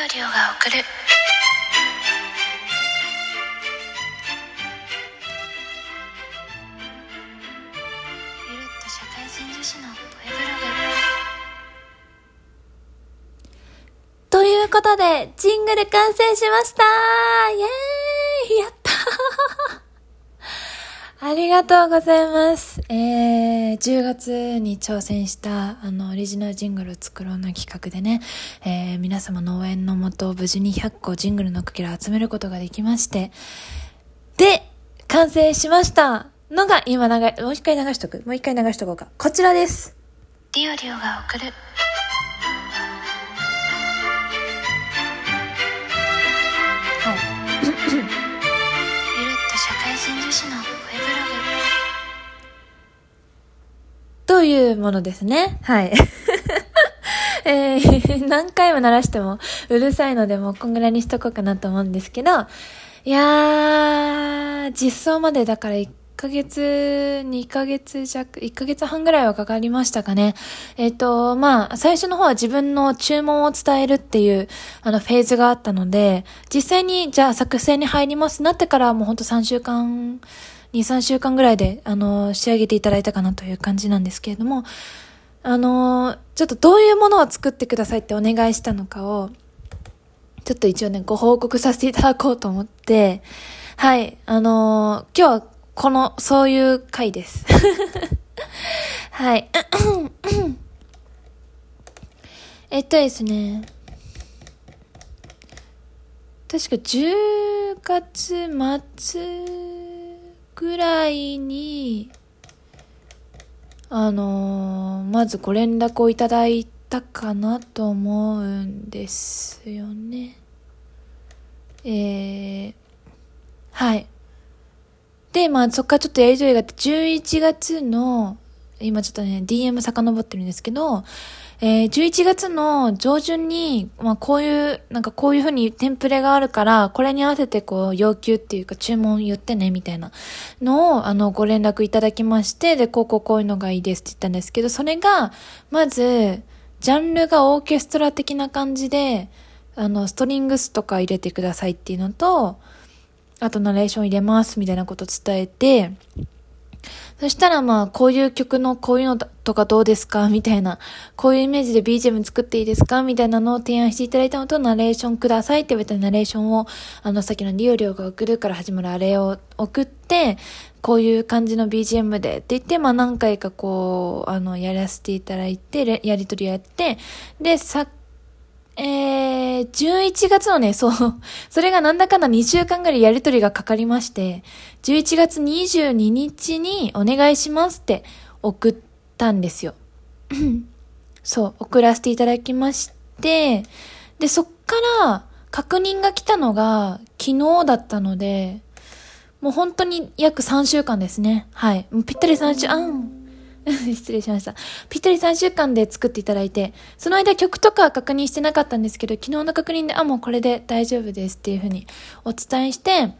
オリオが送るゆるっと社会人女子の声ブログということで、ジングル完成しましたイエーイやったありがとうございます。えー、10月に挑戦した、あの、オリジナルジングルを作ろうの企画でね、えー、皆様の応援のもと、無事に100個ジングルのかけらを集めることができまして、で、完成しましたのが、今流れ、もう一回流しとく。もう一回流しとこうか。こちらです。ディオリオが送るはい。ゆるっと社会人女子のというものですね。はい。えー、何回も鳴らしてもうるさいのでもうこんぐらいにしとこうかなと思うんですけど、いやー、実装までだから1ヶ月、2ヶ月弱、1ヶ月半ぐらいはかかりましたかね。えっ、と、まあ、最初の方は自分の注文を伝えるっていう、あの、フェーズがあったので、実際に、じゃあ作成に入りますなってからはもうほんと3週間、2、3週間ぐらいで、あの、仕上げていただいたかなという感じなんですけれども、あの、ちょっとどういうものを作ってくださいってお願いしたのかを、ちょっと一応ね、ご報告させていただこうと思って、はい、あの今日はこの、そういう回です。はい。えっとですね、確か10月末くらいに、あのーまずご連絡をいただいたかなと思うんですよね。えー、はい。で、まあそっからちょっとやりとりがあって、11月の、今ちょっとね、DM 遡ってるんですけど、えー、11月の上旬に、まあこういう、なんかこういう風にテンプレがあるから、これに合わせてこう要求っていうか注文言ってね、みたいなのを、あの、ご連絡いただきまして、で、こうこうこういうのがいいですって言ったんですけど、それが、まず、ジャンルがオーケストラ的な感じで、あの、ストリングスとか入れてくださいっていうのと、あとナレーション入れますみたいなこと伝えて、そしたらまあ、こういう曲のこういうのとかどうですか？みたいな、こういうイメージで BGM 作っていいですか？みたいなのを提案していただいたのと、ナレーションくださいって言われたナレーションを、あの、さっきのリオリオが送るから始まるあれを送って、こういう感じの BGM でって言って、まあ何回かこう、あの、やらせていただいて、やりとりやって、で、さ、えー、11月のね、そう、それがなんだかんだ2週間ぐらいやりとりがかかりまして、11月22日にお願いしますって送ったんですよ。そう、送らせていただきまして、で、そっから確認が来たのが昨日だったので、もう本当に約3週間ですね。はい。もうぴったり3週、あん。失礼しました。ぴったり3週間で作っていただいて、その間曲とかは確認してなかったんですけど、昨日の確認で、あ、もうこれで大丈夫ですっていうふうにお伝えして、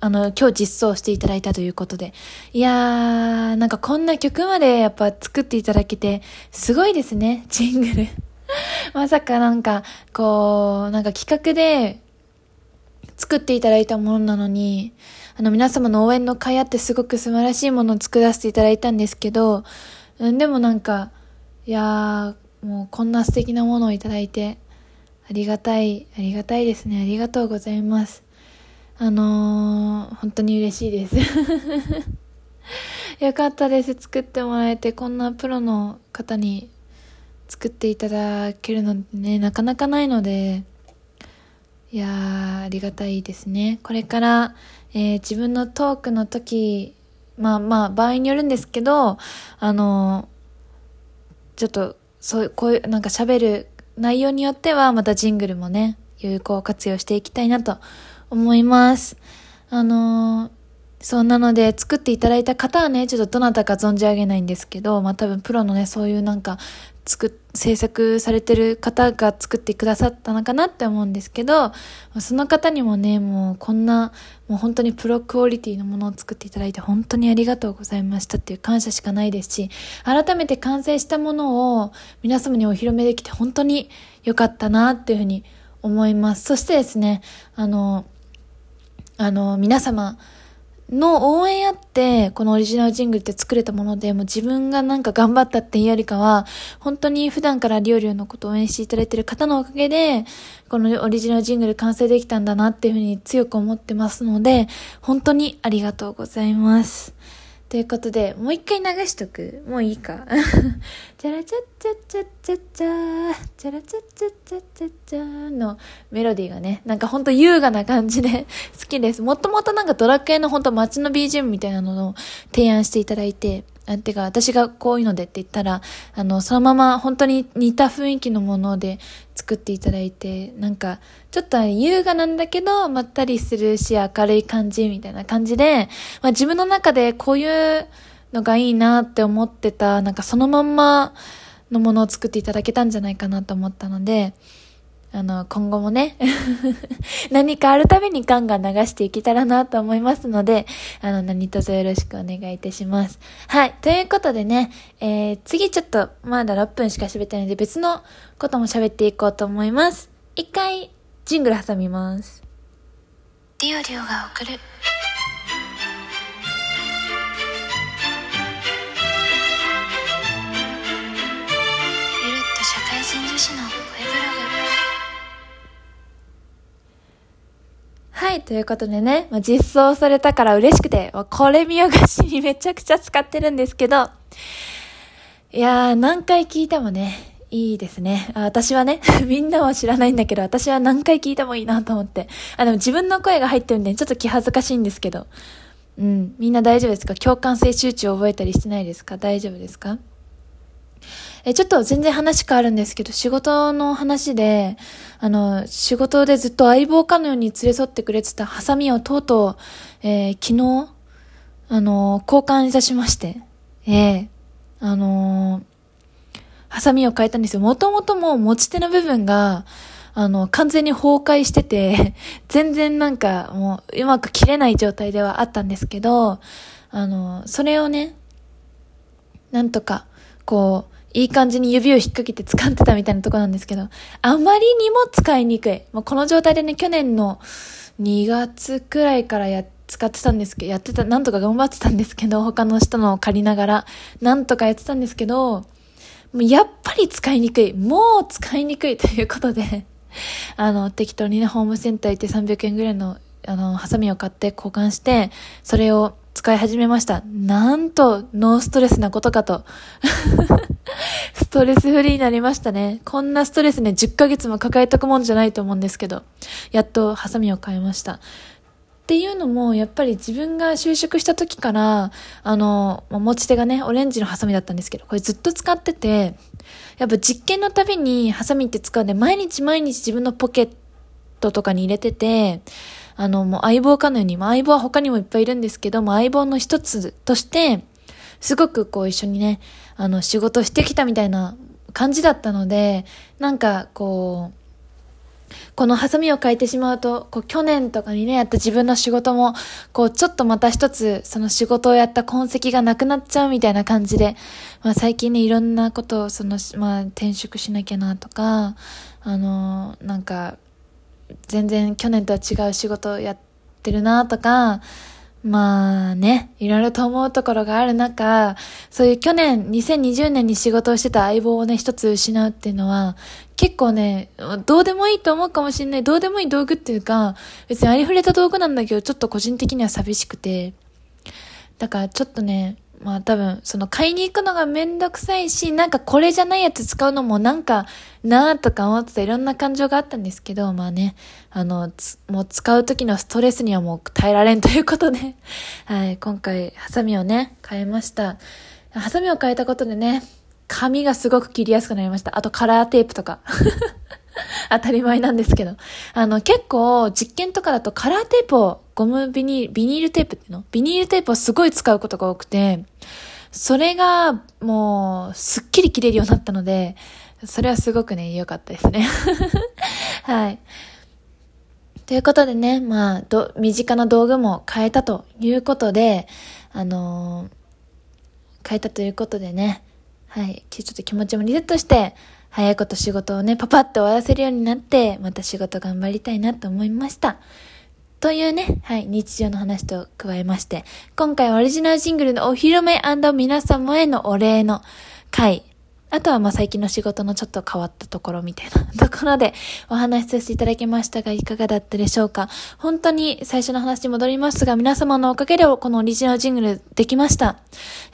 あの、今日実装していただいたということで。いやー、なんかこんな曲までやっぱ作っていただけて、すごいですね、ジングル。まさかなんか、こう、なんか企画で作っていただいたものなのに、あの皆様の応援の会あってすごく素晴らしいものを作らせていただいたんですけど、でもなんか、いやー、もうこんな素敵なものをいただいて、ありがたい、ありがたいですね。ありがとうございます。あのー、本当に嬉しいです。よかったです。作ってもらえて、こんなプロの方に作っていただけるのってね、なかなかないので、いやー、ありがたいですね。これから、えー自分のトークの時、まあまあ、場合によるんですけど、あのーちょっと、そういう、こういう、なんか喋る内容によっては、またジングルもね、有効活用していきたいなと思います。あのーそうなので作っていただいた方はね、ちょっとどなたか存じ上げないんですけど、まあ多分プロのね、そういうなんか、作っ、制作されてる方が作ってくださったのかなって思うんですけど、その方にもね、もうこんな、もう本当にプロクオリティのものを作っていただいて本当にありがとうございましたっていう感謝しかないですし、改めて完成したものを皆様にお披露目できて本当に良かったなっていうふうに思います。そしてですね、あの、あの、皆様、の応援あって、このオリジナルジングルって作れたもので、もう自分がなんか頑張ったっていうよりかは、本当に普段からりょうりょうのことを応援していただいている方のおかげで、このオリジナルジングル完成できたんだなっていうふうに強く思ってますので、本当にありがとうございます。ということで、もう一回流しとく？もういいか。チャラチャッチャッチャッチャッチャー、チャラチャッチャッチャッチャッチャーのメロディーがね、なんかほんと優雅な感じで好きです。もともとなんかドラクエのほんと街の BGM みたいなのを提案していただいて、あてか、私がこういうのでって言ったら、あの、そのまま本当に似た雰囲気のもので作っていただいて、なんか、ちょっと優雅なんだけど、まったりするし、明るい感じみたいな感じで、まあ自分の中でこういうのがいいなって思ってた、なんかそのまんまのものを作っていただけたんじゃないかなと思ったので、あの、今後もね 何かあるたびにガンガン流していけたらなと思いますので、あの、何卒よろしくお願いいたします。はい。ということでね、えー、次ちょっと、まだ6分しか喋ってないので、別のことも喋っていこうと思います。一回、ジングル挟みます。ディオリオが送る。ゆるっと社会人女子の声はい、ということでね、まあ、実装されたから嬉しくて、これ見よがしにめちゃくちゃ使ってるんですけど、いやー、何回聞いてもね、いいですね。私はね、みんなは知らないんだけど、私は何回聞いてもいいなと思って。あ、でも自分の声が入ってるんで、ちょっと気恥ずかしいんですけど。うん、みんな大丈夫ですか？共感性周知を覚えたりしてないですか？大丈夫ですか？え、ちょっと全然話変わるんですけど、仕事の話で、あの、仕事でずっと相棒かのように連れ添ってくれてたハサミをとうとう、えー、昨日、あの、交換いたしまして、ええー、あのハサミを変えたんですよ。もともともう持ち手の部分が、あの、完全に崩壊してて、全然なんかもううまく切れない状態ではあったんですけど、あの、それをね、なんとか、こう、いい感じに指を引っ掛けて使ってたみたいなとこなんですけど、あまりにも使いにくい。もうこの状態でね、去年の2月くらいからや、使ってたんですけど、やってた、なんとか頑張ってたんですけど、他の人のを借りながら、なんとかやってたんですけど、もうやっぱり使いにくい。もう使いにくいということで、あの、適当にね、ホームセンター行って300円ぐらいの、あの、ハサミを買って交換して、それを使い始めました。なんと、ノーストレスなことかと。ストレスフリーになりましたね。こんなストレスね、10ヶ月も抱えとくもんじゃないと思うんですけど、やっとハサミを変えました。っていうのも、やっぱり自分が就職した時から、あの、持ち手がね、オレンジのハサミだったんですけど、これずっと使ってて、やっぱ実験のたびにハサミって使うんで、毎日毎日自分のポケットとかに入れてて、あの、もう相棒かのように、まあ、相棒は他にもいっぱいいるんですけども、相棒の一つとして、すごくこう一緒にね、あの、仕事してきたみたいな感じだったので、なんかこう、このハサミを変えてしまうと、こう去年とかにね、やった自分の仕事も、こうちょっとまた一つ、その仕事をやった痕跡がなくなっちゃうみたいな感じで、まあ最近ね、いろんなことを、その、まあ転職しなきゃなとか、あの、なんか、全然去年とは違う仕事をやってるなとか、まあね、いろいろと思うところがある中、そういう去年、2020年に仕事をしてた相棒をね、一つ失うっていうのは、結構ね、どうでもいいと思うかもしれない。どうでもいい道具っていうか、別にありふれた道具なんだけど、ちょっと個人的には寂しくて。だからちょっとね、まあ多分、その買いに行くのがめんどくさいし、なんかこれじゃないやつ使うのもなんかなーとか思ってたいろんな感情があったんですけど、まあね、あの、もう使う時のストレスにはもう耐えられんということで、はい、今回、ハサミをね、変えました。ハサミを変えたことでね、髪がすごく切りやすくなりました。あとカラーテープとか。当たり前なんですけど。あの、結構実験とかだとカラーテープを、ゴムビニール、ビニールテープっていうの？ビニールテープをすごい使うことが多くて、それがもうすっきり切れるようになったので、それはすごくね、良かったですね。はい。ということでね、まあ、ど、身近な道具も変えたということで、あのー、変えたということでね、はい、ちょっと気持ちもリセットして、早いこと仕事をね、パパッと終わらせるようになって、また仕事頑張りたいなと思いました。というね、はい、日常の話と加えまして、今回オリジナルシングルのお披露目皆様へのお礼の回あとはま最近の仕事のちょっと変わったところみたいな ところでお話しさせていただきましたがいかがだったでしょうか？本当に最初の話に戻りますが皆様のおかげでこのオリジナルジングルできました。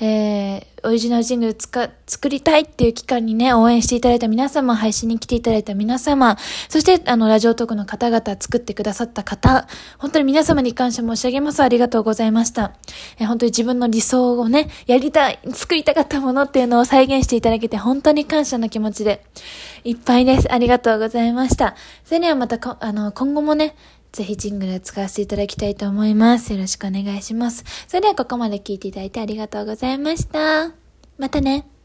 えー、オリジナルジングルつか、作りたいっていう期間にね、応援していただいた皆様、配信に来ていただいた皆様、そして、あの、ラジオトークの方々、作ってくださった方、本当に皆様に感謝申し上げます。ありがとうございました。え本当に自分の理想をね、やりたい、作りたかったものっていうのを再現していただけて、本当に感謝の気持ちでいっぱいです。ありがとうございました。それではまたあの、今後もね、ぜひジングル使わせていただきたいと思います。よろしくお願いします。それではここまで聞いていただいてありがとうございました。またね。